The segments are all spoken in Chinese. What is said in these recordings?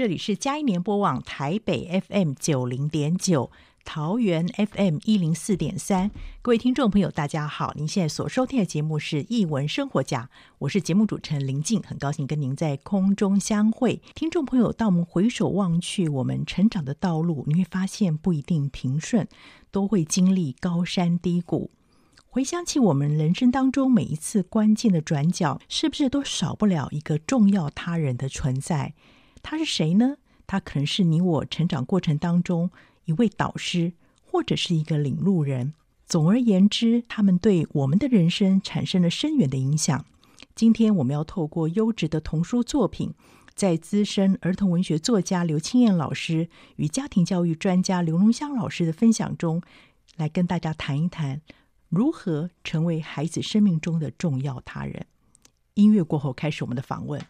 这里是嘉一联播网台北 FM 九零点九，桃园 FM 一零四点三。各位听众朋友，大家好！您现在所收听的节目是《艺文生活家》，我是节目主持人林静，很高兴跟您在空中相会。听众朋友，当我们回首望去，我们成长的道路，你会发现不一定平顺，都会经历高山低谷。回想起我们人生当中每一次关键的转角，是不是都少不了一个重要他人的存在？他是谁呢？他可能是你我成长过程当中一位导师，或者是一个领路人。总而言之，他们对我们的人生产生了深远的影响。今天我们要透过优质的童书作品，在资深儿童文学作家刘清燕老师与家庭教育专家刘龙香老师的分享中，来跟大家谈一谈如何成为孩子生命中的重要他人。音乐过后，开始我们的访问。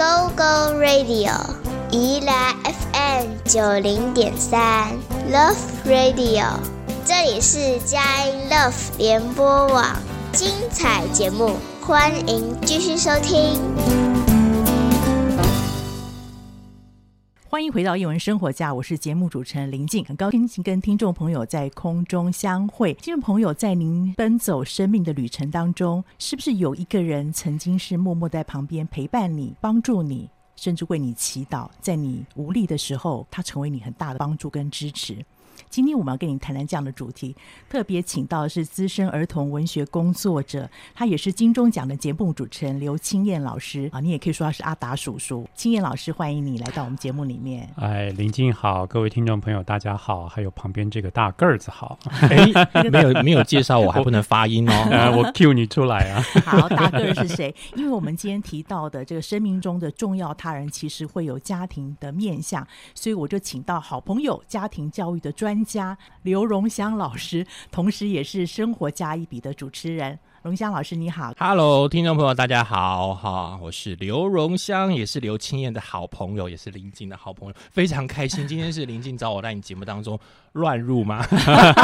Go Go Radio，宜兰 FM 九零点三 Love Radio，这里是佳音 Love 联播网，精彩节目，欢迎继续收听。欢迎回到一文生活家，我是节目主持人林静，很高兴跟听众朋友在空中相会。听众朋友，在您奔走生命的旅程当中，是不是有一个人曾经是默默在旁边陪伴你、帮助你，甚至为你祈祷，在你无力的时候，他成为你很大的帮助跟支持？今天我们要跟你谈谈这样的主题，特别请到的是资深儿童文学工作者，他也是金钟奖的节目主持人刘青燕老师啊，你也可以说他是阿达叔叔。青燕老师，欢迎你来到我们节目里面。哎，林静好，各位听众朋友大家好，还有旁边这个大个儿子好。哎，没有没有介绍我还不能发音哦，我，我 cue 你出来啊。好，大个儿是谁？因为我们今天提到的这个生命中的重要他人，其实会有家庭的面相，所以我就请到好朋友家庭教育的专。专家刘荣香老师，同时也是《生活加一笔》的主持人。荣香老师你好，Hello，听众朋友大家好，哈，我是刘荣香，也是刘青燕的好朋友，也是林静的好朋友，非常开心，今天是林静找我在你节目当中乱入吗？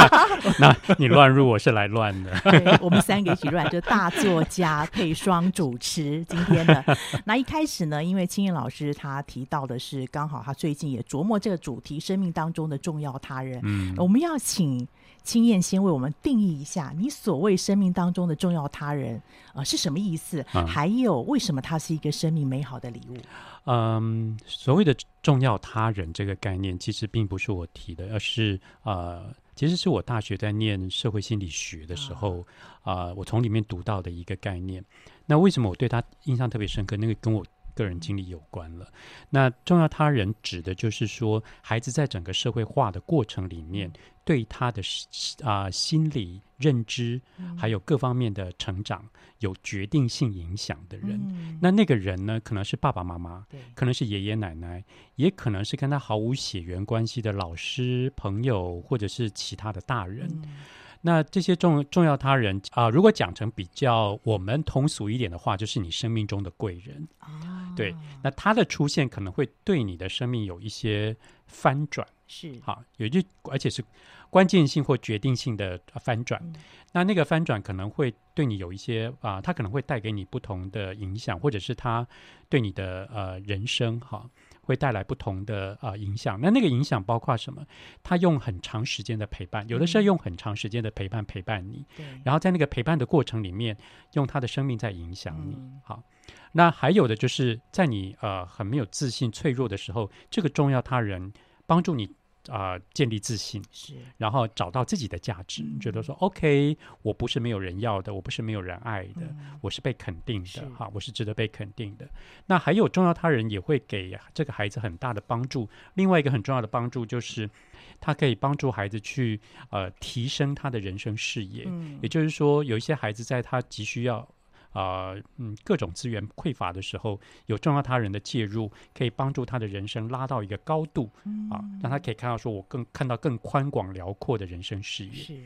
那你乱入，我是来乱的，对，我们三个一起乱，就大作家配双主持，今天的 那一开始呢，因为青燕老师他提到的是，刚好他最近也琢磨这个主题，生命当中的重要他人，嗯，我们要请。清彦先为我们定义一下，你所谓生命当中的重要他人啊、呃、是什么意思？嗯、还有为什么它是一个生命美好的礼物？嗯，所谓的重要他人这个概念，其实并不是我提的，而是呃，其实是我大学在念社会心理学的时候啊、呃，我从里面读到的一个概念。那为什么我对他印象特别深刻？那个跟我个人经历有关了。那重要他人指的就是说，孩子在整个社会化的过程里面。对他的啊、呃、心理认知，还有各方面的成长有决定性影响的人，嗯、那那个人呢，可能是爸爸妈妈，对可能是爷爷奶奶，也可能是跟他毫无血缘关系的老师、朋友，或者是其他的大人。嗯、那这些重重要他人啊、呃，如果讲成比较我们通俗一点的话，就是你生命中的贵人。啊、对，那他的出现可能会对你的生命有一些翻转。是好，有一句，而且是关键性或决定性的翻转。嗯、那那个翻转可能会对你有一些啊，它可能会带给你不同的影响，或者是他对你的呃人生哈会带来不同的啊影响。那那个影响包括什么？他用很长时间的陪伴，有的时候用很长时间的陪伴陪伴你，嗯、然后在那个陪伴的过程里面，用他的生命在影响你。嗯、好，那还有的就是在你呃很没有自信、脆弱的时候，这个重要他人。帮助你啊、呃，建立自信，是，然后找到自己的价值，嗯、觉得说，OK，我不是没有人要的，我不是没有人爱的，嗯、我是被肯定的，哈是，我是值得被肯定的。那还有重要他人也会给这个孩子很大的帮助。另外一个很重要的帮助就是，他可以帮助孩子去呃提升他的人生视野。嗯、也就是说，有一些孩子在他急需要。啊、呃，嗯，各种资源匮乏的时候，有重要他人的介入，可以帮助他的人生拉到一个高度，嗯、啊，让他可以看到说，我更看到更宽广辽阔的人生视野。是。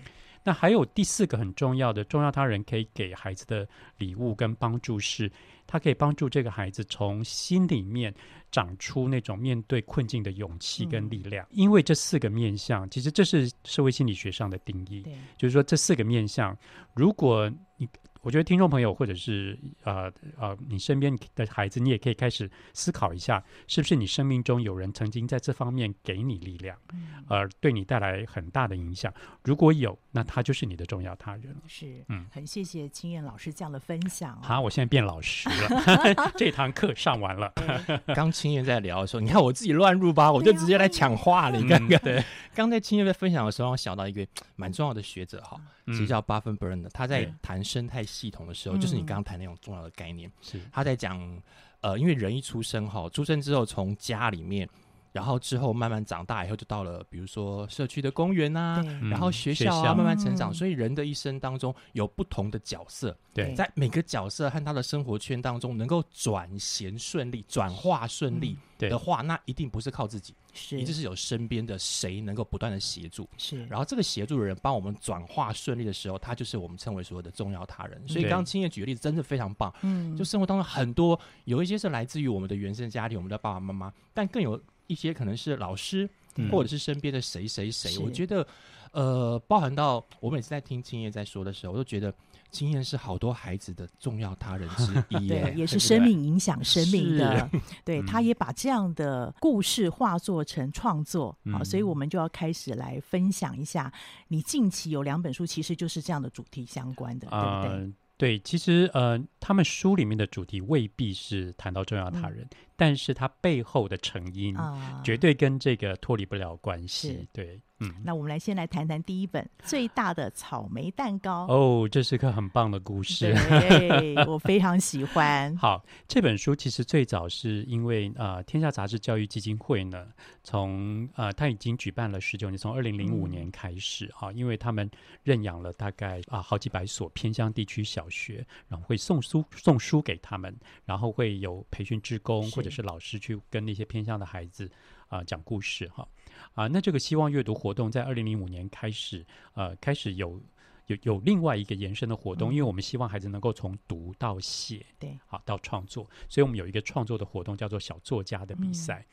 那还有第四个很重要的重要他人可以给孩子的礼物跟帮助是，他可以帮助这个孩子从心里面长出那种面对困境的勇气跟力量。嗯、因为这四个面向，其实这是社会心理学上的定义，就是说这四个面向，如果你。我觉得听众朋友，或者是呃呃，你身边的孩子，你也可以开始思考一下，是不是你生命中有人曾经在这方面给你力量，嗯、而对你带来很大的影响？如果有，那他就是你的重要他人。是，嗯，很谢谢清燕老师这样的分享、哦。好，我现在变老实了，这堂课上完了。刚清燕在聊的时候，你看我自己乱入吧，我就直接来抢话了。你看看，对，刚在清燕在分享的时候，我想到一个蛮重要的学者哈，其实叫八分 brand，他在谈生态。系统的时候，就是你刚刚谈那种重要的概念。是他在讲，呃，因为人一出生哈，出生之后从家里面，然后之后慢慢长大以后，就到了比如说社区的公园啊，然后学校啊，校。慢慢成长。所以人的一生当中有不同的角色，对，在每个角色和他的生活圈当中，能够转衔顺利、转化顺利的话，嗯、那一定不是靠自己。是，一定是有身边的谁能够不断的协助，是，然后这个协助的人帮我们转化顺利的时候，他就是我们称为所谓的重要他人。所以刚刚清彦举的例子真的非常棒，嗯，就生活当中很多有一些是来自于我们的原生家庭，我们的爸爸妈妈，但更有一些可能是老师，嗯、或者是身边的谁谁谁。我觉得，呃，包含到我每次在听青叶在说的时候，我都觉得。青叶是好多孩子的重要他人之一，对，也是 生命影响生命的。对，他也把这样的故事化作成创作，嗯、好，所以我们就要开始来分享一下。你近期有两本书，其实就是这样的主题相关的，呃、对不对？对，其实呃，他们书里面的主题未必是谈到重要他人，嗯、但是它背后的成因，啊、绝对跟这个脱离不了关系。是对。嗯，那我们来先来谈谈第一本最大的草莓蛋糕。哦，这是个很棒的故事，对，我非常喜欢。好，这本书其实最早是因为啊、呃，天下杂志教育基金会呢，从呃，他已经举办了十九年，从二零零五年开始啊、因为他们认养了大概啊、呃、好几百所偏乡地区小学，然后会送书送书给他们，然后会有培训职工或者是老师去跟那些偏向的孩子啊、呃、讲故事哈。啊，那这个希望阅读活动在二零零五年开始，呃，开始有有有另外一个延伸的活动，嗯、因为我们希望孩子能够从读到写，对，好到创作，所以我们有一个创作的活动叫做小作家的比赛。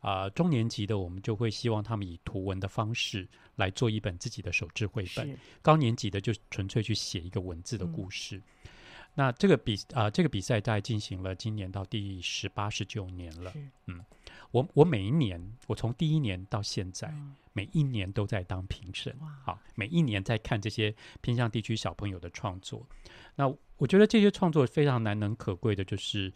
啊、嗯呃，中年级的我们就会希望他们以图文的方式来做一本自己的手制绘本，高年级的就纯粹去写一个文字的故事。嗯、那这个比啊、呃，这个比赛大概进行了今年到第十八、十九年了。嗯，我我每一年，我从第一年到现在。嗯每一年都在当评审，好，每一年在看这些偏向地区小朋友的创作。那我觉得这些创作非常难能可贵的，就是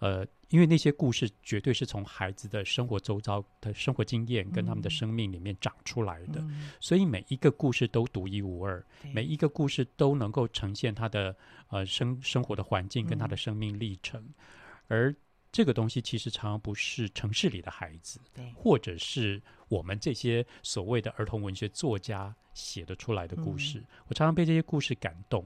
呃，因为那些故事绝对是从孩子的生活周遭的生活经验跟他们的生命里面长出来的，嗯、所以每一个故事都独一无二，每一个故事都能够呈现他的呃生生活的环境跟他的生命历程，嗯、而。这个东西其实常常不是城市里的孩子，或者是我们这些所谓的儿童文学作家写的出来的故事。嗯、我常常被这些故事感动。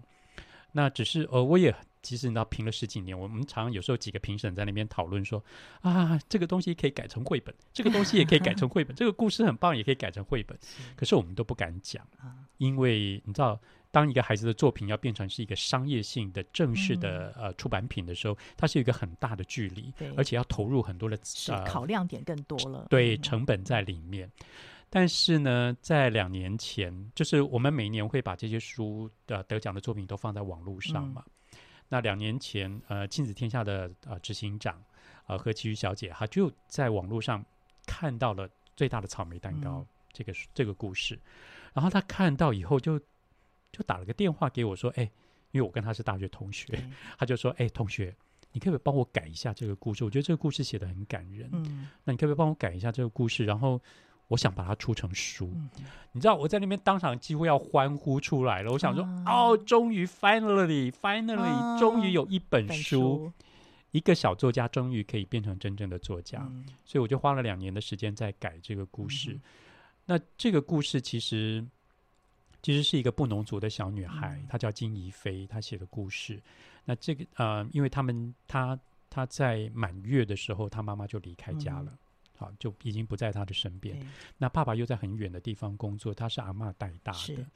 那只是呃，我也其实你知道，评了十几年，我们常常有时候几个评审在那边讨论说啊，这个东西可以改成绘本，这个东西也可以改成绘本，这个故事很棒，也可以改成绘本。是可是我们都不敢讲，因为你知道。当一个孩子的作品要变成是一个商业性的正式的呃出版品的时候，它是有一个很大的距离，而且要投入很多的呃考量点更多了，对成本在里面。嗯、但是呢，在两年前，就是我们每年会把这些书的、呃、得奖的作品都放在网络上嘛。嗯、那两年前，呃，亲子天下的呃执行长呃何其瑜小姐，她就在网络上看到了最大的草莓蛋糕这个、嗯、这个故事，然后她看到以后就。就打了个电话给我，说：“哎，因为我跟她是大学同学，对他就说：‘哎，同学，你可不可以帮我改一下这个故事？我觉得这个故事写得很感人。嗯，那你可不可以帮我改一下这个故事？然后我想把它出成书。嗯、你知道我在那边当场几乎要欢呼出来了。我想说，嗯、哦，终于，finally，finally，、嗯、终于有一本书，书一个小作家终于可以变成真正的作家。嗯、所以我就花了两年的时间在改这个故事。嗯、那这个故事其实。”其实是一个布农族的小女孩，嗯、她叫金怡菲，她写的故事。那这个呃，因为他们她她在满月的时候，她妈妈就离开家了，嗯、好，就已经不在他的身边。那爸爸又在很远的地方工作，他是阿嬷带大的。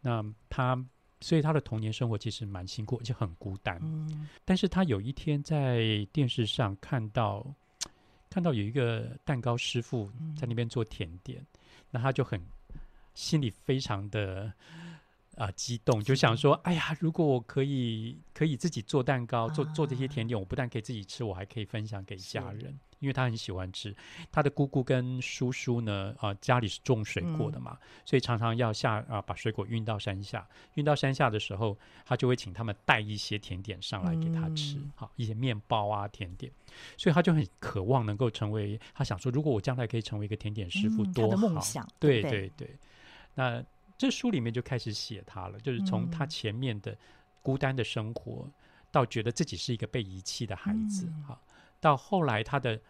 那他所以他的童年生活其实蛮辛苦，而且很孤单。嗯、但是他有一天在电视上看到看到有一个蛋糕师傅在那边做甜点，嗯、那他就很。心里非常的啊、呃、激动，就想说：“哎呀，如果我可以可以自己做蛋糕，做做这些甜点，我不但可以自己吃，我还可以分享给家人。是因为他很喜欢吃。他的姑姑跟叔叔呢，啊、呃，家里是种水果的嘛，嗯、所以常常要下啊、呃，把水果运到山下。运到山下的时候，他就会请他们带一些甜点上来给他吃，嗯、好一些面包啊，甜点。所以他就很渴望能够成为，他想说，如果我将来可以成为一个甜点师傅，多好！对对对。对”那这书里面就开始写他了，就是从他前面的孤单的生活，嗯、到觉得自己是一个被遗弃的孩子，哈、嗯，到后来他的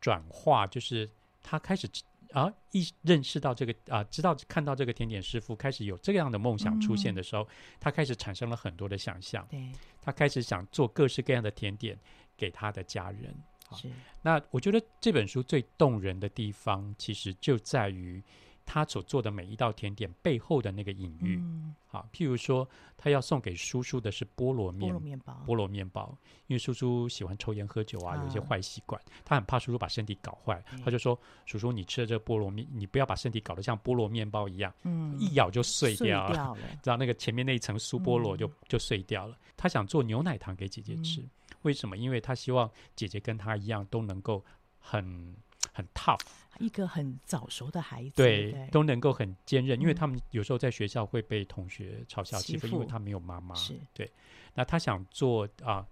转化，就是他开始啊，一认识到这个啊，知道看到这个甜点师傅开始有这样的梦想出现的时候，嗯、他开始产生了很多的想象，对，他开始想做各式各样的甜点给他的家人，是。那我觉得这本书最动人的地方，其实就在于。他所做的每一道甜点背后的那个隐喻，嗯、好，譬如说，他要送给叔叔的是菠萝面，菠萝面包，菠萝面包，因为叔叔喜欢抽烟喝酒啊，有一些坏习惯，啊、他很怕叔叔把身体搞坏，嗯、他就说：“叔叔，你吃的这个菠萝面，你不要把身体搞得像菠萝面包一样，嗯，一咬就碎掉了，掉了。知道那个前面那一层酥菠萝就、嗯、就碎掉了。”他想做牛奶糖给姐姐吃，嗯、为什么？因为他希望姐姐跟他一样都能够很。很 tough，一个很早熟的孩子，对，对都能够很坚韧，嗯、因为他们有时候在学校会被同学嘲笑欺负，因为他没有妈妈。是。对，那他想做啊、呃、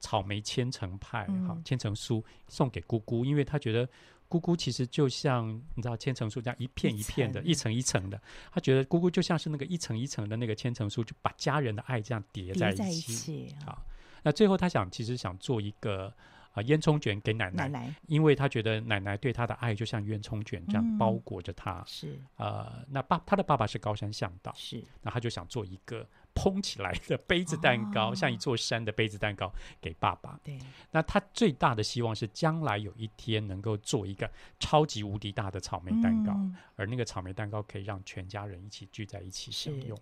草莓千层派，嗯、好千层酥送给姑姑，因为他觉得姑姑其实就像你知道千层酥这样一片一片的，一层一层的，他觉得姑姑就像是那个一层一层的那个千层酥，就把家人的爱这样叠在一起。在一起好，那最后他想其实想做一个。啊，烟囱卷给奶奶，奶奶因为他觉得奶奶对他的爱就像烟囱卷这样包裹着他。嗯、是，呃，那爸他的爸爸是高山向导，是，那他就想做一个蓬起来的杯子蛋糕，哦、像一座山的杯子蛋糕给爸爸。对，那他最大的希望是将来有一天能够做一个超级无敌大的草莓蛋糕，嗯、而那个草莓蛋糕可以让全家人一起聚在一起享用。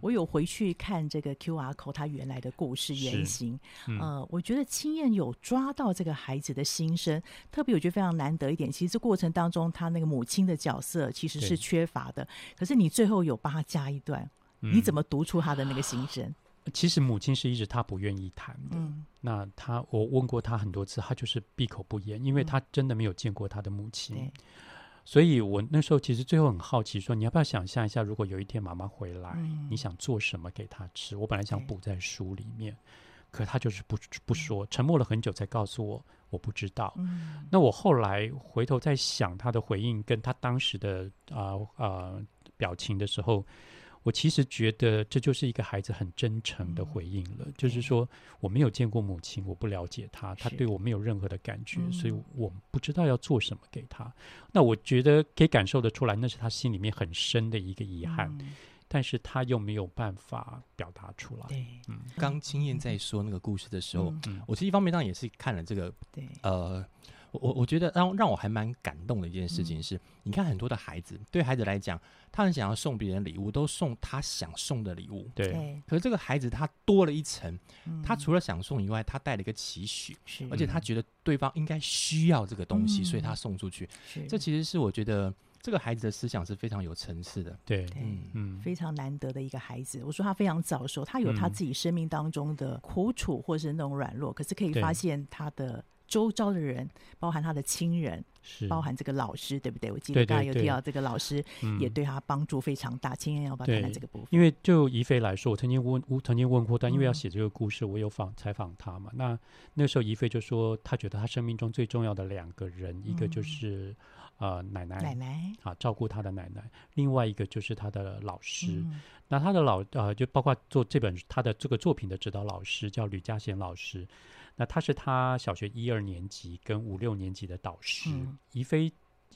我有回去看这个 QR code 他原来的故事原型，嗯、呃，我觉得青燕有抓到这个孩子的心声，特别我觉得非常难得一点。其实这过程当中，他那个母亲的角色其实是缺乏的，可是你最后有帮他加一段，嗯、你怎么读出他的那个心声？其实母亲是一直他不愿意谈的。嗯、那他我问过他很多次，他就是闭口不言，因为他真的没有见过他的母亲。嗯所以我那时候其实最后很好奇，说你要不要想象一下，如果有一天妈妈回来，嗯、你想做什么给她吃？我本来想补在书里面，可她就是不不说，沉默了很久才告诉我，我不知道。嗯、那我后来回头在想她的回应，跟她当时的啊啊、呃呃、表情的时候。我其实觉得这就是一个孩子很真诚的回应了，嗯、就是说我没有见过母亲，我不了解她，她对我没有任何的感觉，嗯、所以我不知道要做什么给她。那我觉得可以感受得出来，那是他心里面很深的一个遗憾，嗯、但是他又没有办法表达出来。对，嗯，刚青燕在说那个故事的时候，嗯、我其实一方面当然也是看了这个，对，呃。我我觉得让让我还蛮感动的一件事情是，嗯、你看很多的孩子，对孩子来讲，他很想要送别人礼物，都送他想送的礼物。对。可是这个孩子他多了一层，嗯、他除了想送以外，他带了一个期许，是而且他觉得对方应该需要这个东西，嗯、所以他送出去。是这其实是我觉得这个孩子的思想是非常有层次的。对，嗯嗯，非常难得的一个孩子。我说他非常早熟，他有他自己生命当中的苦楚或是那种软弱，可是可以发现他的。周遭的人，包含他的亲人，是包含这个老师，对不对？我记得刚才有提到这个老师也对他帮助非常大。青燕、嗯、要不要谈谈这个部分？因为就怡菲来说，我曾经问，我曾经问过，但因为要写这个故事，我有访采访他嘛。那那时候怡菲就说，他觉得他生命中最重要的两个人，嗯、一个就是呃奶奶，奶奶啊，照顾他的奶奶；另外一个就是他的老师。嗯、那他的老呃，就包括做这本他的这个作品的指导老师叫吕嘉贤老师。那他是他小学一二年级跟五六年级的导师。嗯、宜妃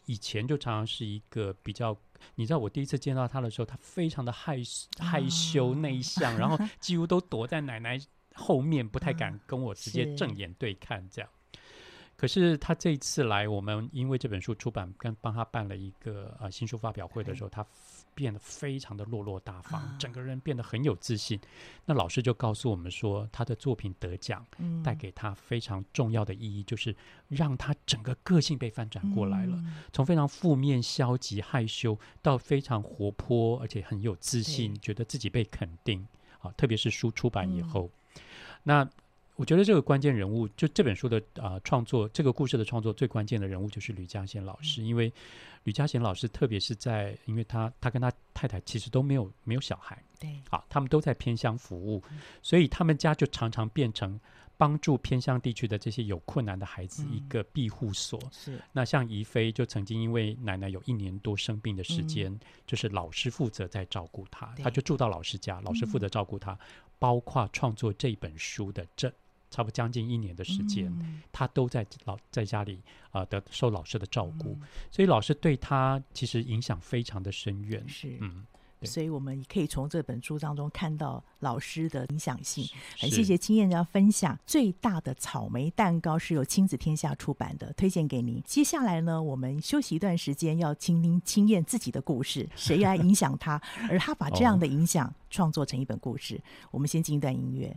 以前就常常是一个比较，你知道我第一次见到他的时候，他非常的害害羞内向，啊、然后 几乎都躲在奶奶后面，不太敢跟我直接正眼对看这样。可是他这一次来，我们因为这本书出版，跟帮他办了一个呃新书发表会的时候，他变得非常的落落大方，整个人变得很有自信。那老师就告诉我们说，他的作品得奖，带给他非常重要的意义，就是让他整个个性被翻转过来了，从非常负面、消极、害羞，到非常活泼，而且很有自信，觉得自己被肯定啊。特别是书出版以后，那。我觉得这个关键人物，就这本书的啊、呃、创作，这个故事的创作最关键的人物就是吕嘉贤老师，嗯、因为吕嘉贤老师，特别是在，因为他他跟他太太其实都没有没有小孩，对，啊，他们都在偏乡服务，嗯、所以他们家就常常变成帮助偏乡地区的这些有困难的孩子一个庇护所。嗯、是，那像宜妃就曾经因为奶奶有一年多生病的时间，嗯、就是老师负责在照顾她，他就住到老师家，老师负责照顾她，嗯、包括创作这本书的这。差不多将近一年的时间，嗯、他都在老在家里啊、呃、的受老师的照顾，嗯、所以老师对他其实影响非常的深远。是，嗯，所以我们可以从这本书当中看到老师的影响性。很谢谢青燕要分享最大的草莓蛋糕是由亲子天下出版的，推荐给您。接下来呢，我们休息一段时间，要倾听青燕自己的故事，谁来影响他，而他把这样的影响创作成一本故事。哦、我们先进一段音乐。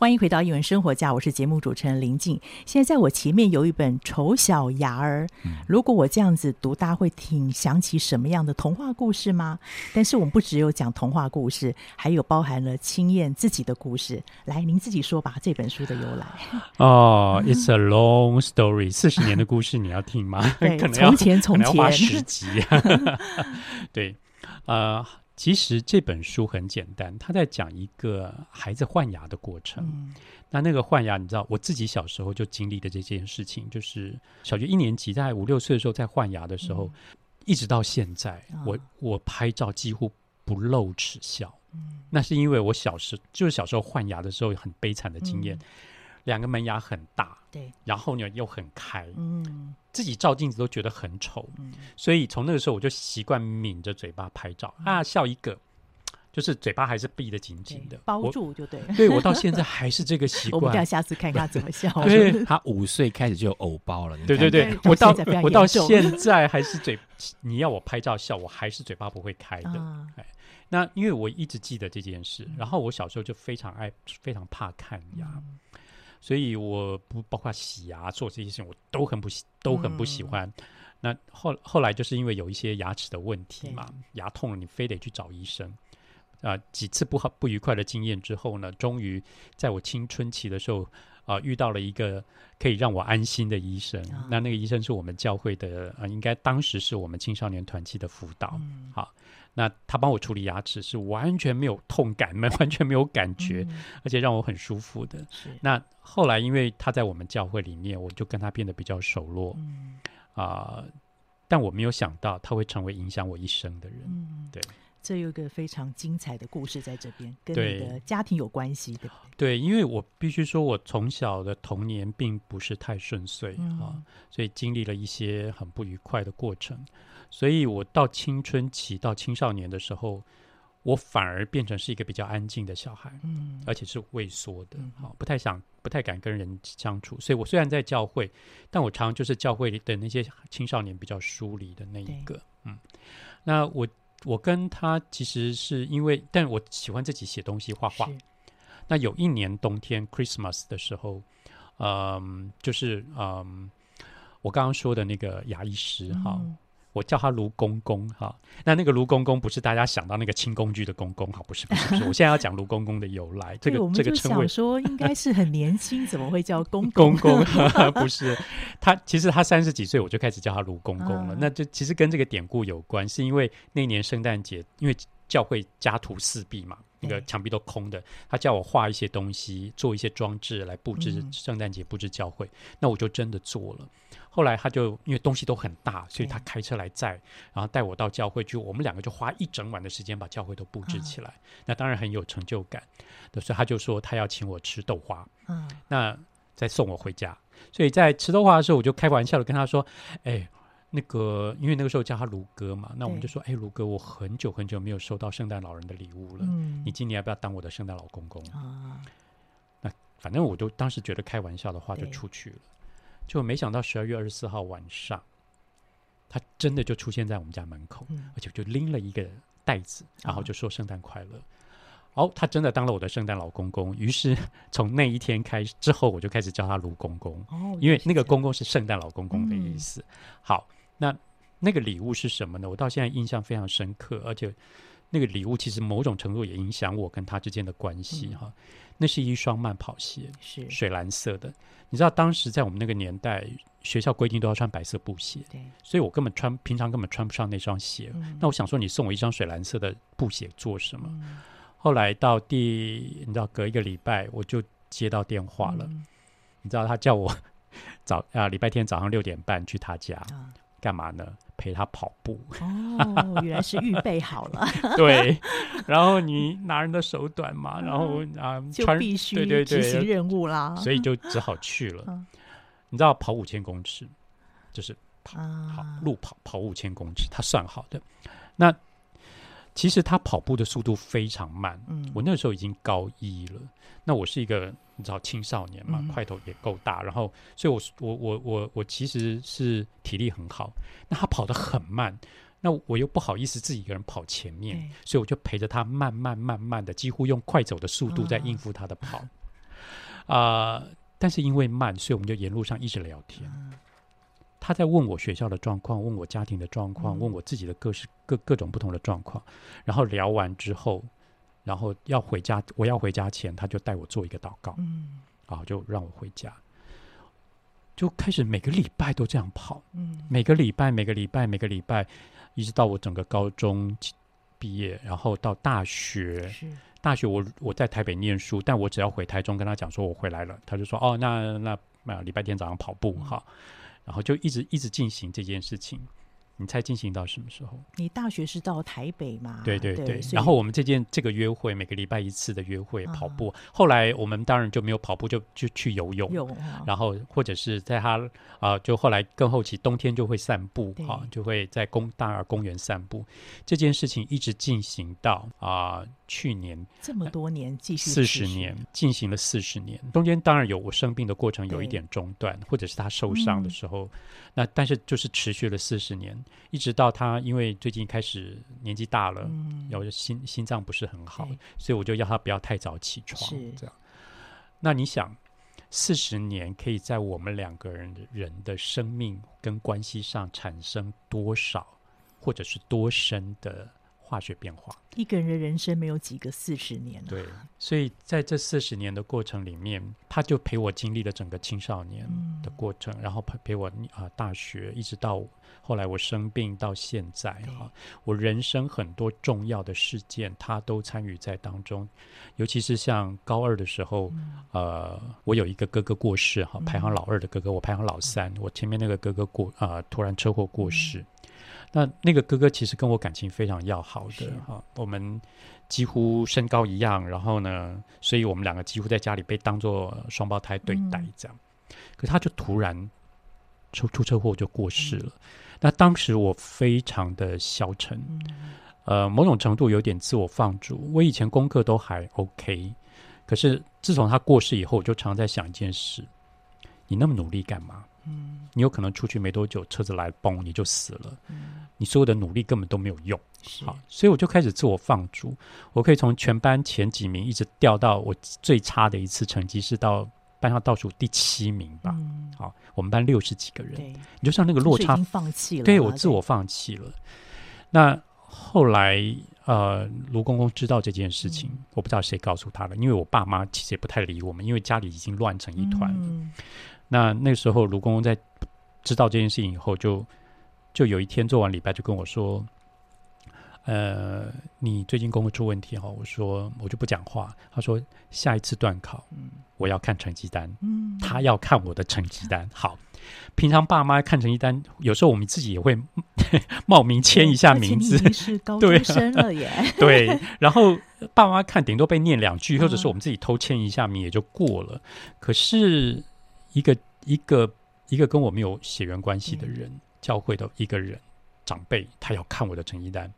欢迎回到英文生活家，我是节目主持人林静。现在在我前面有一本《丑小鸭儿》，如果我这样子读，大家会挺想起什么样的童话故事吗？但是我们不只有讲童话故事，还有包含了青燕自己的故事。来，您自己说吧，这本书的由来。哦、oh,，It's a long story，四十年的故事，你要听吗？对，从前从前十集。对，呃。其实这本书很简单，他在讲一个孩子换牙的过程。嗯、那那个换牙，你知道，我自己小时候就经历的这件事情，就是小学一年级，在五六岁的时候在换牙的时候，嗯、一直到现在，哦、我我拍照几乎不露齿笑。嗯、那是因为我小时就是小时候换牙的时候很悲惨的经验。嗯两个门牙很大，对，然后呢又很开，嗯，自己照镜子都觉得很丑，嗯，所以从那个时候我就习惯抿着嘴巴拍照，嗯、啊，笑一个，就是嘴巴还是闭得紧紧的，包住就对。了，对，我到现在还是这个习 惯，我们要下次看看怎么笑。对，他五岁开始就有偶包了，对对对，我到我到现在还是嘴，你要我拍照笑，我还是嘴巴不会开的，啊、那因为我一直记得这件事，然后我小时候就非常爱，非常怕看牙。嗯所以我不包括洗牙做这些事情，我都很不喜，都很不喜欢。嗯、那后后来就是因为有一些牙齿的问题嘛，牙痛了，你非得去找医生。啊、呃，几次不好不愉快的经验之后呢，终于在我青春期的时候啊、呃，遇到了一个可以让我安心的医生。嗯、那那个医生是我们教会的，呃，应该当时是我们青少年团契的辅导。嗯、好。那他帮我处理牙齿是完全没有痛感，没 完全没有感觉，嗯、而且让我很舒服的。是那后来因为他在我们教会里面，我就跟他变得比较熟络。嗯啊、呃，但我没有想到他会成为影响我一生的人。嗯，对，这有一个非常精彩的故事在这边，跟你的家庭有关系的。对，因为我必须说，我从小的童年并不是太顺遂啊、所以经历了一些很不愉快的过程。所以我到青春期到青少年的时候，我反而变成是一个比较安静的小孩，嗯，而且是畏缩的，好、嗯，不太想、不太敢跟人相处。所以我虽然在教会，但我常常就是教会里的那些青少年比较疏离的那一个，嗯。那我我跟他其实是因为，但我喜欢自己写东西、画画。那有一年冬天 Christmas 的时候，嗯，就是嗯，我刚刚说的那个牙医师哈。嗯我叫他卢公公哈，那那个卢公公不是大家想到那个轻工具的公公哈，不是不是不是，我现在要讲卢公公的由来，这个这个称谓。说应该是很年轻，怎么会叫 公公？公？不是，他其实他三十几岁我就开始叫他卢公公了，啊、那就其实跟这个典故有关，是因为那年圣诞节，因为教会家徒四壁嘛，那个墙壁都空的，他叫我画一些东西，做一些装置来布置圣诞节，布置教会，嗯、那我就真的做了。后来他就因为东西都很大，所以他开车来载，然后带我到教会去。我们两个就花一整晚的时间把教会都布置起来。那当然很有成就感。所以他就说他要请我吃豆花，嗯，那再送我回家。所以在吃豆花的时候，我就开玩笑的跟他说：“哎，那个，因为那个时候叫他卢哥嘛，那我们就说：哎，卢哥，我很久很久没有收到圣诞老人的礼物了。你今年要不要当我的圣诞老公公？啊，那反正我就当时觉得开玩笑的话就出去了。”就没想到十二月二十四号晚上，他真的就出现在我们家门口，嗯、而且就拎了一个袋子，然后就说圣诞快乐。哦，哦，他真的当了我的圣诞老公公。于是 从那一天开始之后，我就开始叫他卢公公，哦、因为那个公公是圣诞老公公的意思。嗯、好，那那个礼物是什么呢？我到现在印象非常深刻，而且那个礼物其实某种程度也影响我跟他之间的关系哈。嗯那是一双慢跑鞋，是水蓝色的。你知道当时在我们那个年代，学校规定都要穿白色布鞋，对，所以我根本穿平常根本穿不上那双鞋。嗯、那我想说，你送我一双水蓝色的布鞋做什么？嗯、后来到第，你知道隔一个礼拜，我就接到电话了。嗯、你知道他叫我 早啊，礼拜天早上六点半去他家。啊干嘛呢？陪他跑步哦，原来是预备好了。对，然后你拿人的手短嘛，然后啊，就必须对对对执行任务啦，所以就只好去了。你知道跑五千公尺，就是跑跑路跑跑五千公尺，他算好的。那其实他跑步的速度非常慢。嗯，我那时候已经高一了。那我是一个你知道青少年嘛，块头也够大，然后所以我我我我我其实是体力很好。那他跑得很慢，那我又不好意思自己一个人跑前面，所以我就陪着他慢慢慢慢的，几乎用快走的速度在应付他的跑。啊、呃，但是因为慢，所以我们就沿路上一直聊天。他在问我学校的状况，问我家庭的状况，问我自己的各式各各种不同的状况。然后聊完之后，然后要回家，我要回家前，他就带我做一个祷告。嗯，啊，就让我回家，就开始每个礼拜都这样跑。嗯，每个礼拜，每个礼拜，每个礼拜，一直到我整个高中毕业，然后到大学。是大学我我在台北念书，但我只要回台中跟他讲说我回来了，他就说哦，那那那礼拜天早上跑步哈。嗯然后就一直一直进行这件事情。你猜进行到什么时候？你大学是到台北嘛？对对对。对，然后我们这件这个约会，每个礼拜一次的约会，跑步。啊、后来我们当然就没有跑步，就就去游泳。然后或者是在他啊、呃，就后来更后期，冬天就会散步、啊，就会在公大儿公园散步。这件事情一直进行到啊、呃，去年这么多年继续四十年，进行了四十年。中间当然有我生病的过程，有一点中断，或者是他受伤的时候。嗯、那但是就是持续了四十年。一直到他，因为最近开始年纪大了，有、嗯、心心脏不是很好，所以我就要他不要太早起床。是这样。那你想，四十年可以在我们两个人的人的生命跟关系上产生多少，或者是多深的？化学变化，一个人的人生没有几个四十年。对，所以在这四十年的过程里面，他就陪我经历了整个青少年的过程，嗯、然后陪陪我啊、呃、大学，一直到后来我生病到现在啊，我人生很多重要的事件，他都参与在当中。尤其是像高二的时候，嗯、呃，我有一个哥哥过世哈，排行老二的哥哥，我排行老三，我前面那个哥哥过啊、呃，突然车祸过世。嗯那那个哥哥其实跟我感情非常要好的哈，我们几乎身高一样，然后呢，所以我们两个几乎在家里被当做双胞胎对待这样。嗯、可他就突然出出车祸就过世了。嗯、那当时我非常的消沉，嗯、呃，某种程度有点自我放逐。我以前功课都还 OK，可是自从他过世以后，我就常在想一件事：你那么努力干嘛？嗯，你有可能出去没多久，车子来崩，你就死了。嗯，你所有的努力根本都没有用。是好，所以我就开始自我放逐。我可以从全班前几名一直掉到我最差的一次成绩是到班上倒数第七名吧。嗯，好，我们班六十几个人，你就像那个落差，放弃了。对，我自我放弃了。那后来，呃，卢公公知道这件事情，嗯、我不知道谁告诉他的，因为我爸妈其实也不太理我们，因为家里已经乱成一团了。嗯那那时候，卢公公在知道这件事情以后就，就就有一天做完礼拜，就跟我说：“呃，你最近功课出问题哈。”我说：“我就不讲话。”他说：“下一次段考，我要看成绩单。嗯，他要看我的成绩单。好，平常爸妈看成绩单，有时候我们自己也会 冒名签一下名字。你是高中生了耶。对，对，然后爸妈看顶多被念两句，或者是我们自己偷签一下名也就过了。可是。一个一个一个跟我没有血缘关系的人，嗯、教会的一个人长辈，他要看我的成绩单，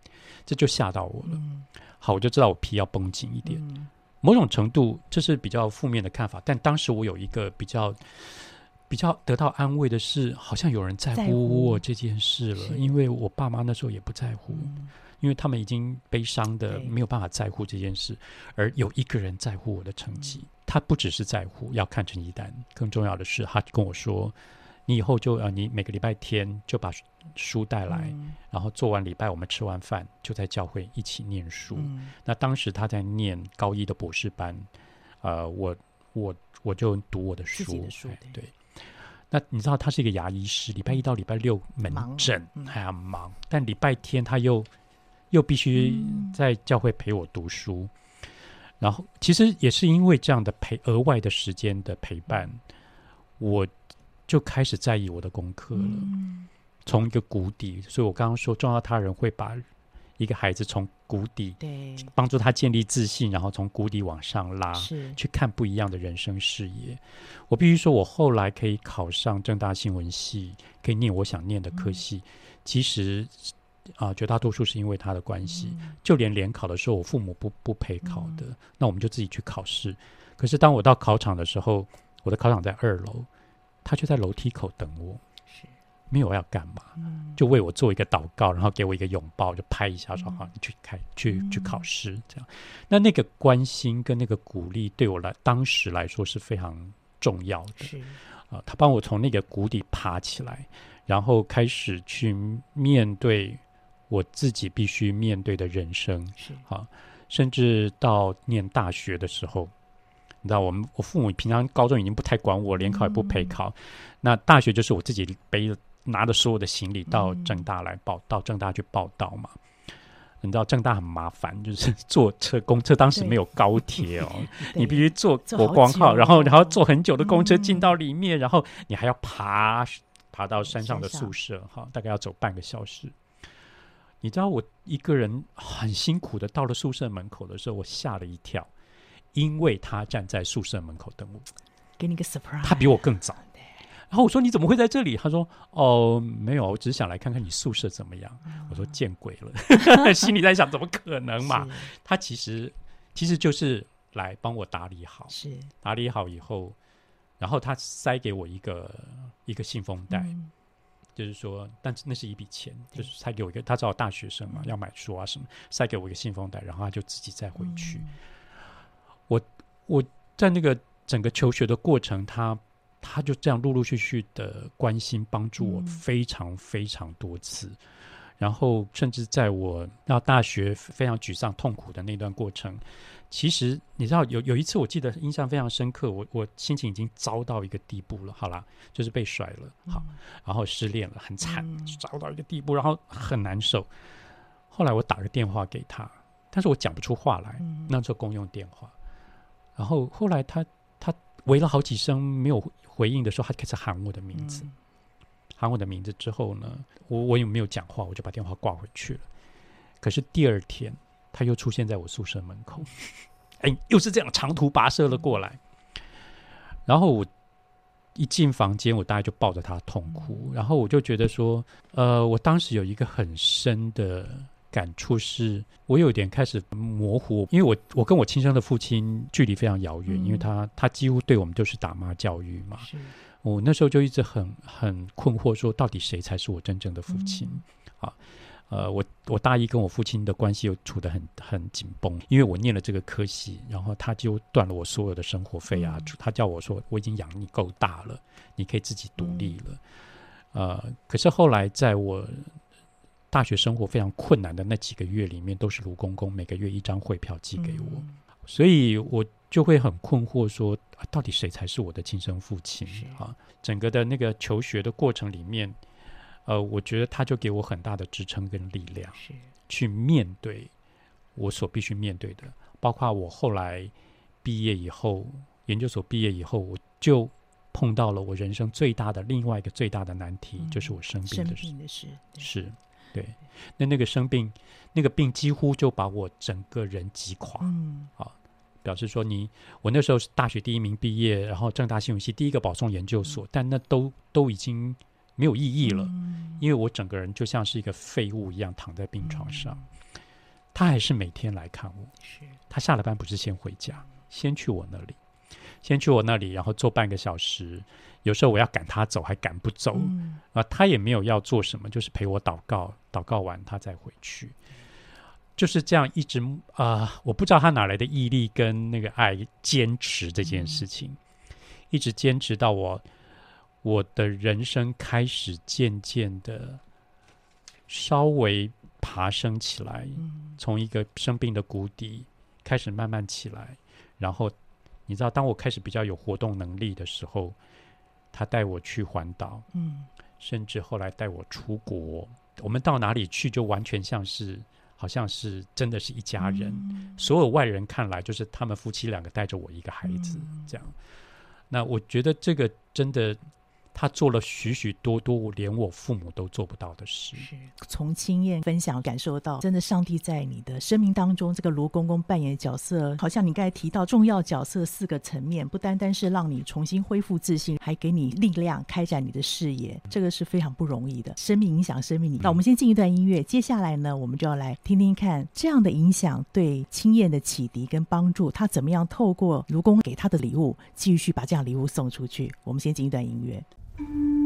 这就吓到我了。嗯、好，我就知道我皮要绷紧一点。嗯、某种程度，这是比较负面的看法，但当时我有一个比较比较得到安慰的是，好像有人在乎我这件事了，因为我爸妈那时候也不在乎，嗯、因为他们已经悲伤的没有办法在乎这件事，而有一个人在乎我的成绩。嗯他不只是在乎要看成绩单，更重要的是，他跟我说：“你以后就呃，你每个礼拜天就把书带来，嗯、然后做完礼拜，我们吃完饭就在教会一起念书。嗯”那当时他在念高一的博士班，呃，我我我就读我的书，的书对，对。那你知道他是一个牙医师，礼拜一到礼拜六门诊还要忙，忙，但礼拜天他又又必须在教会陪我读书。嗯然后，其实也是因为这样的陪额外的时间的陪伴，我就开始在意我的功课了。从一个谷底，所以我刚刚说重要他人会把一个孩子从谷底，对，帮助他建立自信，然后从谷底往上拉，去看不一样的人生视野。我必须说，我后来可以考上正大新闻系，可以念我想念的科系，嗯、其实啊、呃，绝大多数是因为他的关系。嗯、就连联考的时候，我父母不不陪考的，嗯、那我们就自己去考试。可是当我到考场的时候，我的考场在二楼，他却在楼梯口等我。没有要干嘛，就为我做一个祷告，然后给我一个拥抱，就拍一下说：“好，你去开，去去考试。”这样，那那个关心跟那个鼓励，对我来当时来说是非常重要的。是啊，他帮我从那个谷底爬起来，然后开始去面对我自己必须面对的人生。是啊，甚至到念大学的时候，你知道，我们我父母平常高中已经不太管我，联考也不陪考，那大学就是我自己背着。拿着所有的行李到正大来报，嗯、到正大去报道嘛。你知道正大很麻烦，就是坐车公车，当时没有高铁哦，你必须坐国光号，然后然后坐很久的公车进到里面，嗯、然后你还要爬爬到山上的宿舍哈，大概要走半个小时。你知道我一个人很辛苦的到了宿舍门口的时候，我吓了一跳，因为他站在宿舍门口等我，给你个 surprise，他比我更早。然后我说，你怎么会在这里？他说哦，没有，我只是想来看看你宿舍怎么样。嗯、我说见鬼了，心里在想怎么可能嘛？他其实其实就是来帮我打理好，是。打理好以后，然后他塞给我一个一个信封袋，嗯、就是说，但是那是一笔钱，就是塞给我一个，他知道大学生嘛，嗯、要买书啊什么，塞给我一个信封袋，然后他就自己再回去。嗯、我我在那个整个求学的过程，他。他就这样陆陆续续的关心帮助我非常非常多次，嗯、然后甚至在我到大学非常沮丧痛苦的那段过程，其实你知道有有一次我记得印象非常深刻，我我心情已经糟到一个地步了，好啦，就是被甩了，好，嗯、然后失恋了，很惨，嗯、糟到一个地步，然后很难受。后来我打个电话给他，但是我讲不出话来，嗯、那时候公用电话，然后后来他他围了好几声没有。回应的时候，他开始喊我的名字，嗯、喊我的名字之后呢，我我也没有讲话，我就把电话挂回去了。可是第二天，他又出现在我宿舍门口，哎，又是这样长途跋涉了过来。嗯、然后我一进房间，我大概就抱着他痛哭。嗯、然后我就觉得说，呃，我当时有一个很深的感触是，我有点开始模糊，因为我我跟我亲生的父亲距离非常遥远，嗯、因为他他几乎对我们都是打骂教育嘛。我那时候就一直很很困惑，说到底谁才是我真正的父亲？嗯、啊，呃，我我大一跟我父亲的关系又处得很很紧绷，因为我念了这个科系，然后他就断了我所有的生活费啊，嗯、他叫我说我已经养你够大了，你可以自己独立了。嗯、呃，可是后来在我。大学生活非常困难的那几个月里面，都是卢公公每个月一张汇票寄给我，嗯、所以我就会很困惑说，说、啊、到底谁才是我的亲生父亲啊？整个的那个求学的过程里面，呃，我觉得他就给我很大的支撑跟力量，是去面对我所必须面对的，包括我后来毕业以后，研究所毕业以后，我就碰到了我人生最大的另外一个最大的难题，嗯、就是我生病的事，是。是对，那那个生病，那个病几乎就把我整个人击垮。嗯，啊，表示说你，我那时候是大学第一名毕业，然后正大新闻系第一个保送研究所，嗯、但那都都已经没有意义了，嗯、因为我整个人就像是一个废物一样躺在病床上。嗯、他还是每天来看我，是。他下了班不是先回家，先去我那里，先去我那里，然后坐半个小时。有时候我要赶他走，还赶不走，嗯、啊，他也没有要做什么，就是陪我祷告，祷告完他再回去，就是这样一直啊、呃，我不知道他哪来的毅力跟那个爱，坚持这件事情，嗯、一直坚持到我我的人生开始渐渐的稍微爬升起来，嗯、从一个生病的谷底开始慢慢起来，然后你知道，当我开始比较有活动能力的时候。他带我去环岛，嗯，甚至后来带我出国。我们到哪里去，就完全像是，好像是真的是一家人。嗯、所有外人看来，就是他们夫妻两个带着我一个孩子、嗯、这样。那我觉得这个真的他做了许许多多连我父母都做不到的事。是从经验分享感受到，真的上帝在你的生命当中，这个卢公公扮演的角色，好像你刚才提到重要角色四个层面，不单单是让你重新恢复自信，还给你力量开展你的事业，这个是非常不容易的。生命影响生命，那我们先进一段音乐，接下来呢，我们就要来听听看这样的影响对青燕的启迪跟帮助，他怎么样透过卢公给他的礼物，继续把这样礼物送出去。我们先进一段音乐。九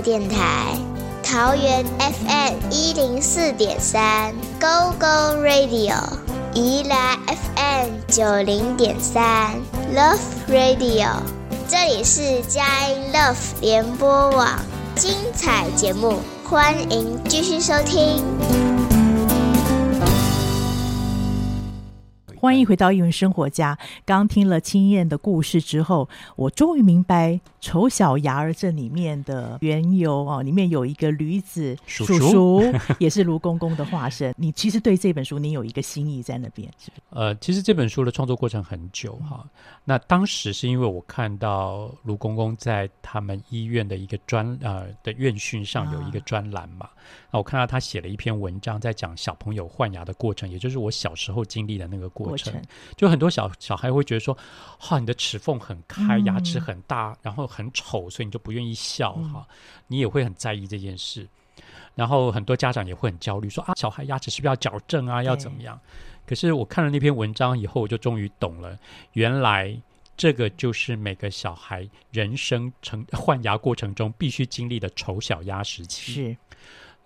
电台，桃园 FM 一零四点三 Go Go Radio，宜兰 FM 九零点三 Love Radio，这里是佳音 Love 联播网，精彩节目，欢迎继续收听。欢迎回到艺文生活家。刚听了青燕的故事之后，我终于明白《丑小鸭儿》这里面的缘由哦。里面有一个驴子叔叔，也是卢公公的化身。你其实对这本书，你有一个心意在那边，是不是？呃，其实这本书的创作过程很久哈。嗯、那当时是因为我看到卢公公在他们医院的一个专呃的院训上有一个专栏嘛。啊那我看到他写了一篇文章，在讲小朋友换牙的过程，也就是我小时候经历的那个过程。过程就很多小小孩会觉得说，哈，你的齿缝很开，牙齿很大，嗯、然后很丑，所以你就不愿意笑哈。嗯、你也会很在意这件事。然后很多家长也会很焦虑，说啊，小孩牙齿是不是要矫正啊？要怎么样？可是我看了那篇文章以后，我就终于懂了，原来这个就是每个小孩人生成换牙过程中必须经历的丑小鸭时期。是。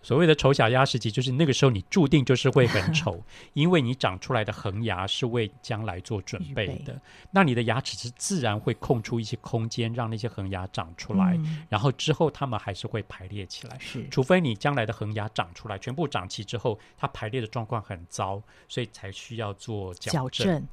所谓的丑小鸭时期，就是那个时候你注定就是会很丑，因为你长出来的恒牙是为将来做准备的。备那你的牙齿是自然会空出一些空间，让那些恒牙长出来，嗯、然后之后它们还是会排列起来。是，除非你将来的恒牙长出来，全部长齐之后，它排列的状况很糟，所以才需要做矫正。矫正。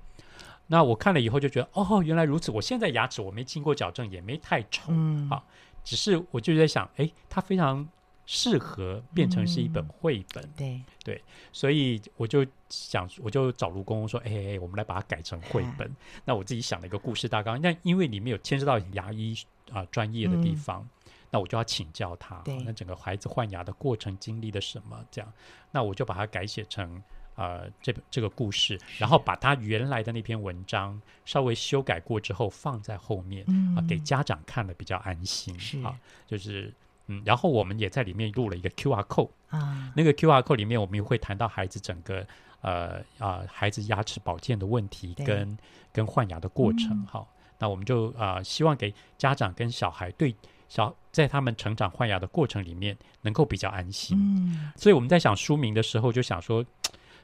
那我看了以后就觉得，哦，原来如此。我现在牙齿我没经过矫正，也没太丑，嗯、啊，只是我就在想，哎，它非常。适合变成是一本绘本，嗯、对。对，所以我就想，我就找卢公公说，哎哎，我们来把它改成绘本。啊、那我自己想了一个故事大纲，那因为里面有牵涉到牙医啊、呃、专业的地方，嗯、那我就要请教他，那整个孩子换牙的过程经历了什么？这样，那我就把它改写成呃这本这个故事，然后把他原来的那篇文章稍微修改过之后放在后面，嗯、啊，给家长看了比较安心。是。啊，就是。嗯，然后我们也在里面录了一个 QR code 啊，那个 QR code 里面我们也会谈到孩子整个呃啊、呃、孩子牙齿保健的问题跟跟换牙的过程哈、嗯。那我们就啊、呃、希望给家长跟小孩对小在他们成长换牙的过程里面能够比较安心。嗯，所以我们在想书名的时候就想说，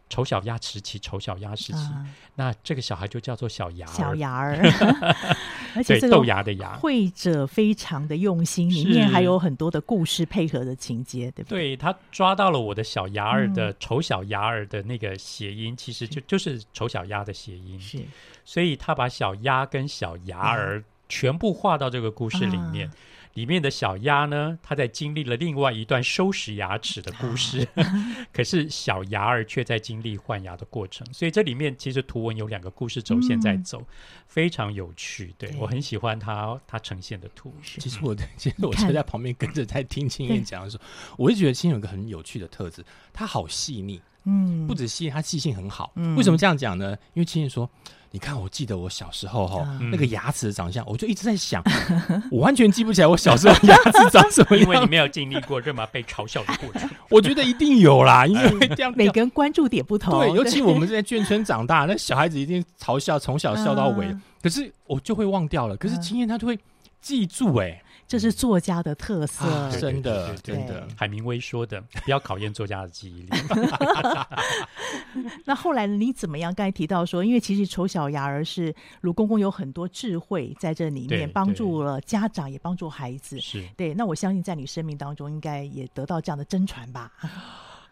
丑小鸭时期，丑小鸭时期，啊、那这个小孩就叫做小牙儿，小牙儿，而且这个豆芽的芽，绘者非常的用心，里面还有很多的故事配合的情节，对不对？对，他抓到了我的小牙儿的丑小牙儿的那个谐音，嗯、其实就就是丑小鸭的谐音，是，所以他把小鸭跟小牙儿全部画到这个故事里面。啊里面的小鸭呢，它在经历了另外一段收拾牙齿的故事，可是小牙儿却在经历换牙的过程。所以这里面其实图文有两个故事轴线在走，嗯、非常有趣。对，对我很喜欢它它呈现的图。其实我 其实我就在旁边跟着在听青燕讲的时候，我就觉得青燕有个很有趣的特质，它好细腻。嗯，不止细腻，它记性很好。嗯，为什么这样讲呢？因为青燕说。你看，我记得我小时候哈，那个牙齿的长相，我就一直在想，我完全记不起来我小时候牙齿长什么样，因为你没有经历过这么被嘲笑的过程。我觉得一定有啦，因为这样每个人关注点不同。对，尤其我们在眷村长大，那小孩子一定嘲笑，从小笑到尾。可是我就会忘掉了，可是青燕他就会记住哎。这是作家的特色，啊、真的，真的。海明威说的，不要考验作家的记忆力。那后来你怎么样？刚才提到说，因为其实丑小鸭儿是卢公公有很多智慧在这里面，帮助了家长，也帮助孩子。是对。那我相信在你生命当中，应该也得到这样的真传吧？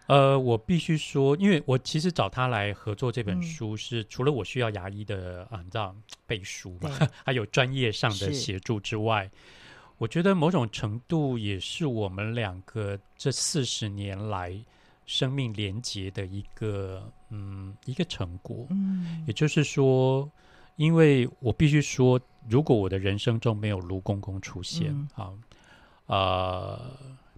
呃，我必须说，因为我其实找他来合作这本书，是除了我需要牙医的啊，你知道背书嘛，还有专业上的协助之外。我觉得某种程度也是我们两个这四十年来生命连结的一个嗯一个成果。嗯，也就是说，因为我必须说，如果我的人生中没有卢公公出现，嗯、啊，呃，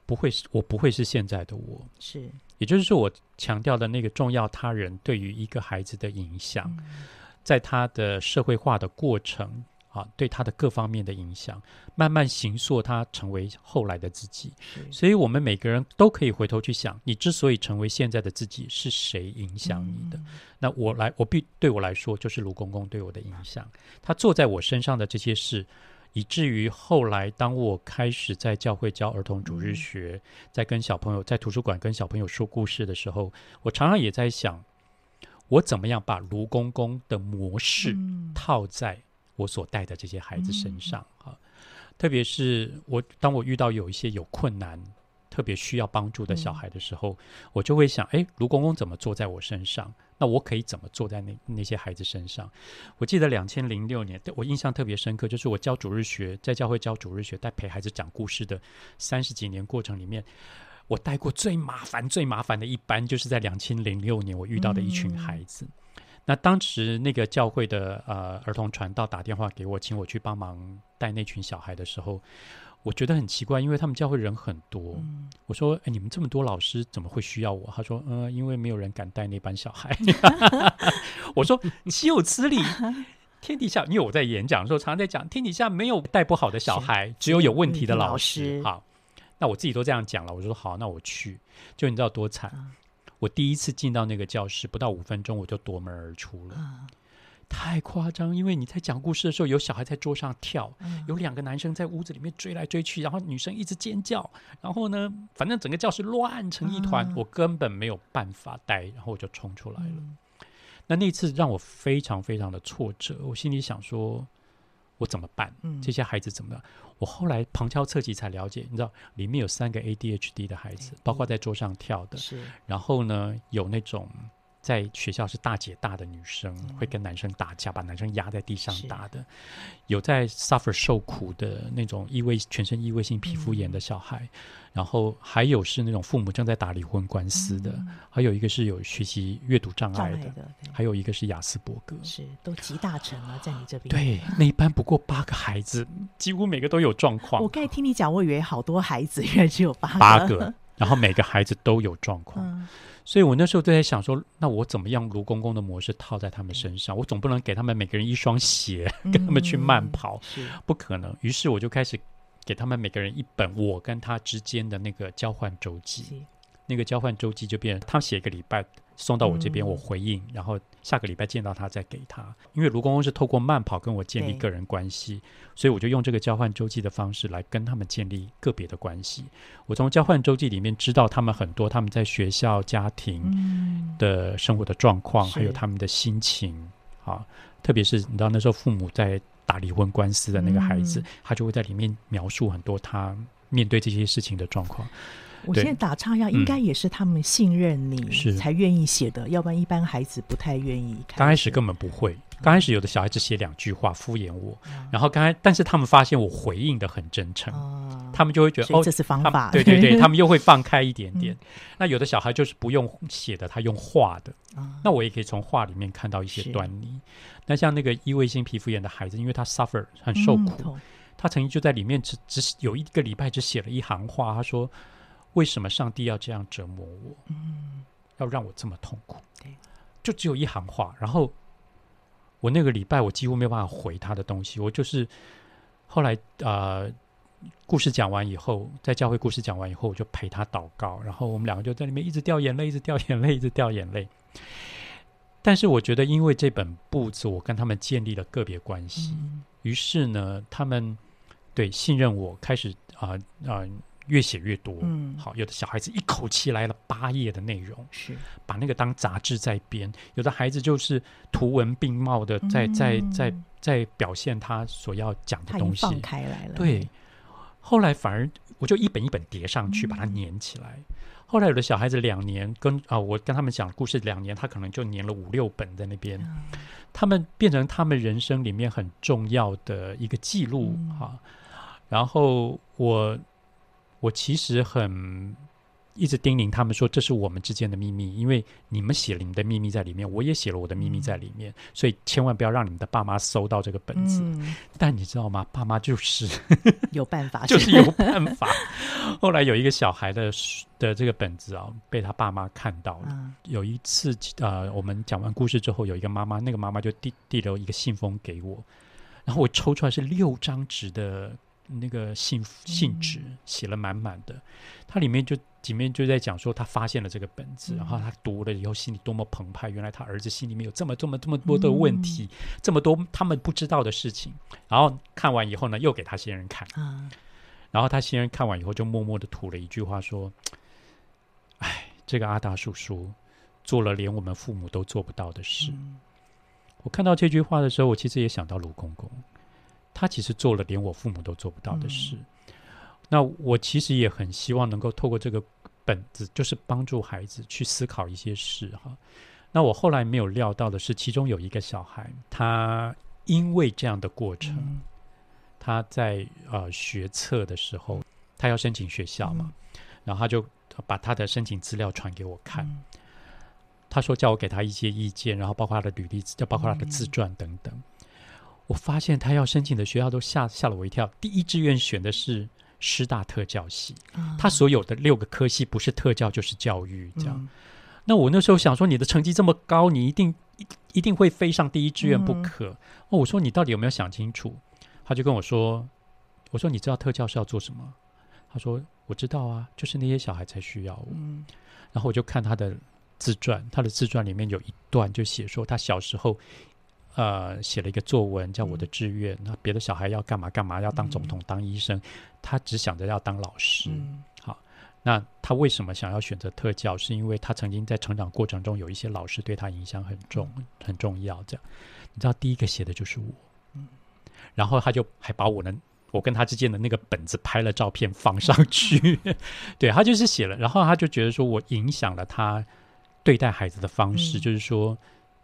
不会是，我不会是现在的我。是，也就是说，我强调的那个重要他人对于一个孩子的影响，嗯、在他的社会化的过程。啊，对他的各方面的影响，慢慢形塑他成为后来的自己。所以，我们每个人都可以回头去想，你之所以成为现在的自己，是谁影响你的？嗯、那我来，我必对我来说，就是卢公公对我的影响。他坐在我身上的这些事，以至于后来，当我开始在教会教儿童主日学，嗯、在跟小朋友在图书馆跟小朋友说故事的时候，我常常也在想，我怎么样把卢公公的模式套在。我所带的这些孩子身上啊，特别是我当我遇到有一些有困难、特别需要帮助的小孩的时候，我就会想：哎，卢公公怎么坐在我身上？那我可以怎么坐在那那些孩子身上？我记得两千零六年，我印象特别深刻，就是我教主日学，在教会教主日学，带陪孩子讲故事的三十几年过程里面，我带过最麻烦、最麻烦的一班，就是在两千零六年我遇到的一群孩子。那当时那个教会的呃儿童传道打电话给我，请我去帮忙带那群小孩的时候，我觉得很奇怪，因为他们教会人很多。嗯、我说：“哎，你们这么多老师，怎么会需要我？”他说：“嗯、呃，因为没有人敢带那班小孩。”我说：“岂有此理！天底下，因为我在演讲的时候常常在讲，天底下没有带不好的小孩，只有有问题的老师。嗯”好，那我自己都这样讲了，我说：“好，那我去。”就你知道多惨。嗯我第一次进到那个教室，不到五分钟我就夺门而出了，嗯、太夸张！因为你在讲故事的时候，有小孩在桌上跳，嗯、有两个男生在屋子里面追来追去，然后女生一直尖叫，然后呢，反正整个教室乱成一团，嗯、我根本没有办法待，然后我就冲出来了。嗯、那那次让我非常非常的挫折，我心里想说，我怎么办？嗯、这些孩子怎么办？我后来旁敲侧击才了解，你知道里面有三个 ADHD 的孩子，包括在桌上跳的，是。然后呢，有那种。在学校是大姐大的女生，会跟男生打架，把男生压在地上打的；有在 suffer 受苦的那种异位全身异位性皮肤炎的小孩，然后还有是那种父母正在打离婚官司的，还有一个是有学习阅读障碍的，还有一个是雅斯伯格，是都集大成了，在你这边。对，那一班不过八个孩子，几乎每个都有状况。我刚才听你讲，我以为好多孩子，原来只有八个，八个，然后每个孩子都有状况。所以我那时候都在想说，那我怎么样卢公公的模式套在他们身上？我总不能给他们每个人一双鞋，跟他们去慢跑，不可能。于是我就开始给他们每个人一本我跟他之间的那个交换周记。那个交换周记就变成他写一个礼拜，送到我这边，我回应，嗯、然后下个礼拜见到他再给他。因为卢公公是透过慢跑跟我建立个人关系，所以我就用这个交换周记的方式来跟他们建立个别的关系。我从交换周记里面知道他们很多他们在学校、家庭的生活的状况，嗯、还有他们的心情啊。特别是你知道那时候父母在打离婚官司的那个孩子，嗯、他就会在里面描述很多他面对这些事情的状况。我现在打岔一下，应该也是他们信任你，才愿意写的，要不然一般孩子不太愿意看。刚开始根本不会，刚开始有的小孩子写两句话敷衍我，然后刚才，但是他们发现我回应的很真诚，他们就会觉得哦，这是方法，对对对，他们又会放开一点点。那有的小孩就是不用写的，他用画的，那我也可以从画里面看到一些端倪。那像那个异位性皮肤炎的孩子，因为他 suffer 很受苦，他曾经就在里面只只有一个礼拜只写了一行话，他说。为什么上帝要这样折磨我？嗯，要让我这么痛苦？对，就只有一行话。然后我那个礼拜，我几乎没有办法回他的东西。我就是后来啊、呃，故事讲完以后，在教会故事讲完以后，我就陪他祷告。然后我们两个就在里面一直掉眼泪，一直掉眼泪，一直掉眼泪。但是我觉得，因为这本簿子，我跟他们建立了个别关系。嗯、于是呢，他们对信任我，开始啊啊。呃呃越写越多，嗯，好，有的小孩子一口气来了八页的内容，是把那个当杂志在编；有的孩子就是图文并茂的在，在在在在表现他所要讲的东西，放开来了。对，后来反而我就一本一本叠上去，把它粘起来。嗯、后来有的小孩子两年跟啊，我跟他们讲故事两年，他可能就粘了五六本在那边，嗯、他们变成他们人生里面很重要的一个记录哈、嗯。然后我。我其实很一直叮咛他们说，这是我们之间的秘密，因为你们写了你们的秘密在里面，我也写了我的秘密在里面，嗯、所以千万不要让你们的爸妈搜到这个本子。嗯、但你知道吗？爸妈就是 有办法，就是有办法。后来有一个小孩的的这个本子啊，被他爸妈看到了。嗯、有一次，呃，我们讲完故事之后，有一个妈妈，那个妈妈就递递了一个信封给我，然后我抽出来是六张纸的。那个信信纸写了满满的，他里面就里面就在讲说他发现了这个本子，然后他读了以后心里多么澎湃，原来他儿子心里面有这么这么这么多的问题，这么多他们不知道的事情。然后看完以后呢，又给他先人看，然后他先人看完以后就默默的吐了一句话说：“哎，这个阿达叔叔做了连我们父母都做不到的事。”我看到这句话的时候，我其实也想到卢公公。他其实做了连我父母都做不到的事，嗯、那我其实也很希望能够透过这个本子，就是帮助孩子去思考一些事哈。那我后来没有料到的是，其中有一个小孩，他因为这样的过程，嗯、他在呃学测的时候，他要申请学校嘛，嗯、然后他就把他的申请资料传给我看，嗯、他说叫我给他一些意见，然后包括他的履历，就包括他的自传等等。嗯我发现他要申请的学校都吓吓了我一跳。第一志愿选的是师大特教系，嗯、他所有的六个科系不是特教就是教育，这样。嗯、那我那时候想说，你的成绩这么高，你一定一一定会飞上第一志愿不可。嗯、哦，我说你到底有没有想清楚？他就跟我说：“我说你知道特教是要做什么？”他说：“我知道啊，就是那些小孩才需要我。嗯”然后我就看他的自传，他的自传里面有一段就写说他小时候。呃，写了一个作文叫《我的志愿》，那、嗯、别的小孩要干嘛干嘛，要当总统、当医生，嗯、他只想着要当老师。嗯、好，那他为什么想要选择特教？是因为他曾经在成长过程中有一些老师对他影响很重、嗯、很重要。这样，你知道，第一个写的就是我。嗯，然后他就还把我的我跟他之间的那个本子拍了照片放上去。嗯、对，他就是写了，然后他就觉得说我影响了他对待孩子的方式，嗯、就是说。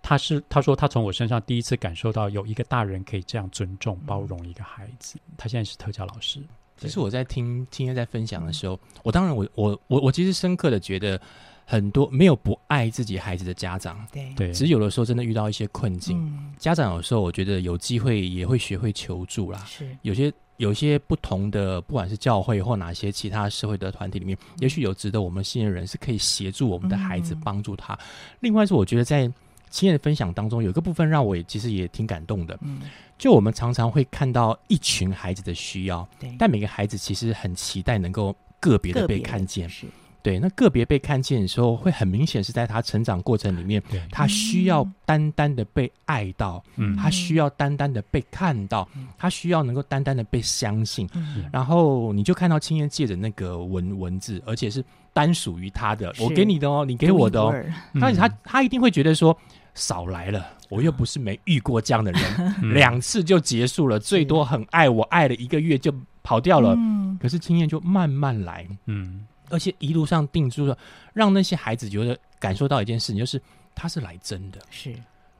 他是他说他从我身上第一次感受到有一个大人可以这样尊重包容一个孩子。他现在是特教老师。其实我在听今天在分享的时候，我当然我我我我其实深刻的觉得，很多没有不爱自己孩子的家长，对对，只是有的时候真的遇到一些困境，家长有时候我觉得有机会也会学会求助啦。是有些有些不同的，不管是教会或哪些其他社会的团体里面，也许有值得我们信任人是可以协助我们的孩子，帮助他。另外是我觉得在。今天的分享当中，有一个部分让我也其实也挺感动的。嗯，就我们常常会看到一群孩子的需要，对，但每个孩子其实很期待能够个别的被看见。是，对，那个别被看见的时候，会很明显是在他成长过程里面，他需要单单的被爱到，嗯，他需要单单的被看到，嗯、他需要能够单单的被相信，嗯、然后你就看到青燕借着那个文文字，而且是单属于他的，我给你的哦，你给我的哦，但是他他一定会觉得说。少来了，我又不是没遇过这样的人，两、嗯、次就结束了，最多很爱我，爱了一个月就跑掉了。嗯、可是经验就慢慢来，嗯，而且一路上定住了，让那些孩子觉得感受到一件事情，就是他是来真的，是。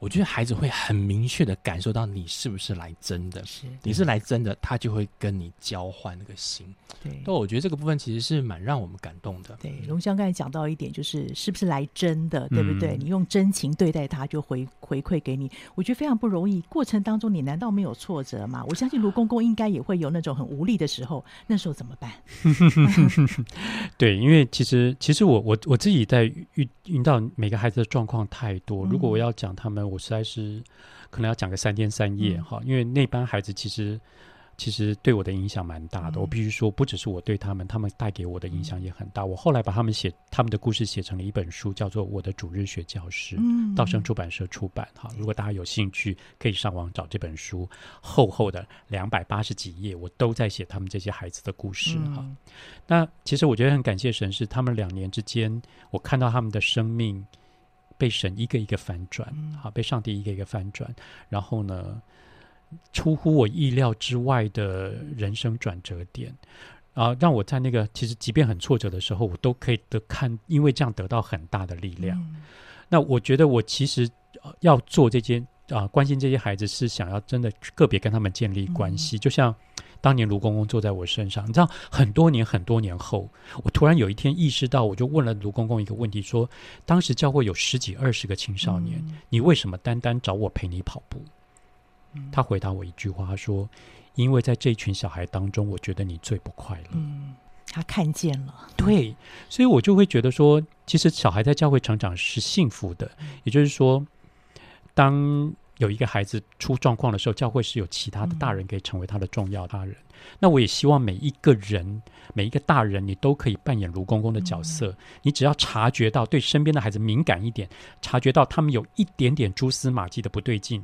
我觉得孩子会很明确的感受到你是不是来真的，是你是来真的，他就会跟你交换那个心。对，那我觉得这个部分其实是蛮让我们感动的。对，龙香刚才讲到一点，就是是不是来真的，对不对？嗯、你用真情对待他，就回回馈给你。我觉得非常不容易。过程当中，你难道没有挫折吗？我相信卢公公应该也会有那种很无力的时候，那时候怎么办？对，因为其实其实我我我自己在遇遇到每个孩子的状况太多，如果我要讲他们。我实在是可能要讲个三天三夜哈，嗯、因为那班孩子其实其实对我的影响蛮大的。嗯、我必须说，不只是我对他们，他们带给我的影响也很大。嗯、我后来把他们写他们的故事写成了一本书，叫做《我的主日学教师》，嗯、道生出版社出版哈。如果大家有兴趣，可以上网找这本书，厚厚的两百八十几页，我都在写他们这些孩子的故事哈。嗯、那其实我觉得很感谢神，是他们两年之间，我看到他们的生命。被神一个一个反转，好，被上帝一个一个反转，然后呢，出乎我意料之外的人生转折点，啊，让我在那个其实即便很挫折的时候，我都可以得看，因为这样得到很大的力量。嗯、那我觉得我其实要做这些啊，关心这些孩子，是想要真的个别跟他们建立关系，嗯、就像。当年卢公公坐在我身上，你知道，很多年很多年后，我突然有一天意识到，我就问了卢公公一个问题：说，当时教会有十几二十个青少年，嗯、你为什么单单找我陪你跑步？嗯、他回答我一句话，他说：“因为在这群小孩当中，我觉得你最不快乐。”嗯，他看见了，对，所以我就会觉得说，其实小孩在教会成长是幸福的，嗯、也就是说，当。有一个孩子出状况的时候，教会是有其他的大人可以成为他的重要他人。嗯、那我也希望每一个人，每一个大人，你都可以扮演卢公公的角色。嗯、你只要察觉到对身边的孩子敏感一点，察觉到他们有一点点蛛丝马迹的不对劲，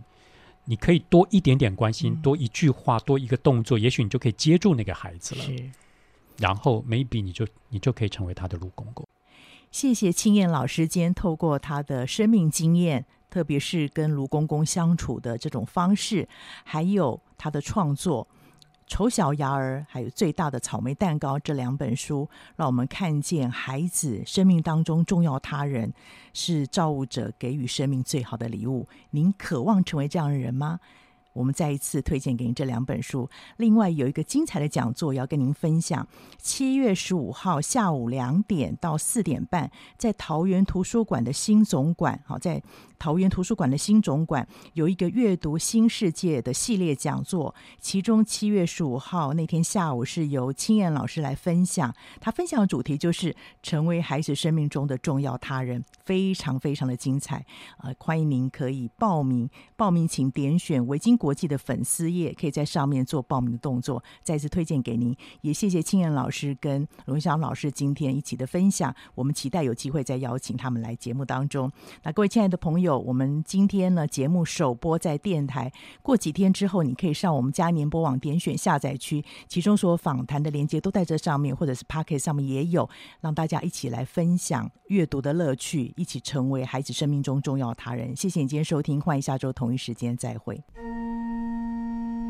你可以多一点点关心，嗯、多一句话，多一个动作，也许你就可以接住那个孩子了。然后 maybe 你就你就可以成为他的卢公公。谢谢青燕老师，今天透过他的生命经验。特别是跟卢公公相处的这种方式，还有他的创作《丑小鸭儿》，还有《最大的草莓蛋糕》这两本书，让我们看见孩子生命当中重要他人是造物者给予生命最好的礼物。您渴望成为这样的人吗？我们再一次推荐给您这两本书。另外有一个精彩的讲座要跟您分享，七月十五号下午两点到四点半，在桃园图书馆的新总馆，好在。桃园图书馆的新总馆有一个阅读新世界的系列讲座，其中七月十五号那天下午是由青燕老师来分享，他分享的主题就是成为孩子生命中的重要他人，非常非常的精彩、呃！欢迎您可以报名，报名请点选维京国际的粉丝页，可以在上面做报名的动作。再次推荐给您，也谢谢青燕老师跟龙翔老师今天一起的分享，我们期待有机会再邀请他们来节目当中。那各位亲爱的朋友。我们今天呢，节目首播在电台，过几天之后，你可以上我们嘉年播网点选下载区，其中所访谈的连接都在这上面，或者是 Pocket 上面也有，让大家一起来分享阅读的乐趣，一起成为孩子生命中重要他人。谢谢你今天收听，欢迎下周同一时间再会。うん。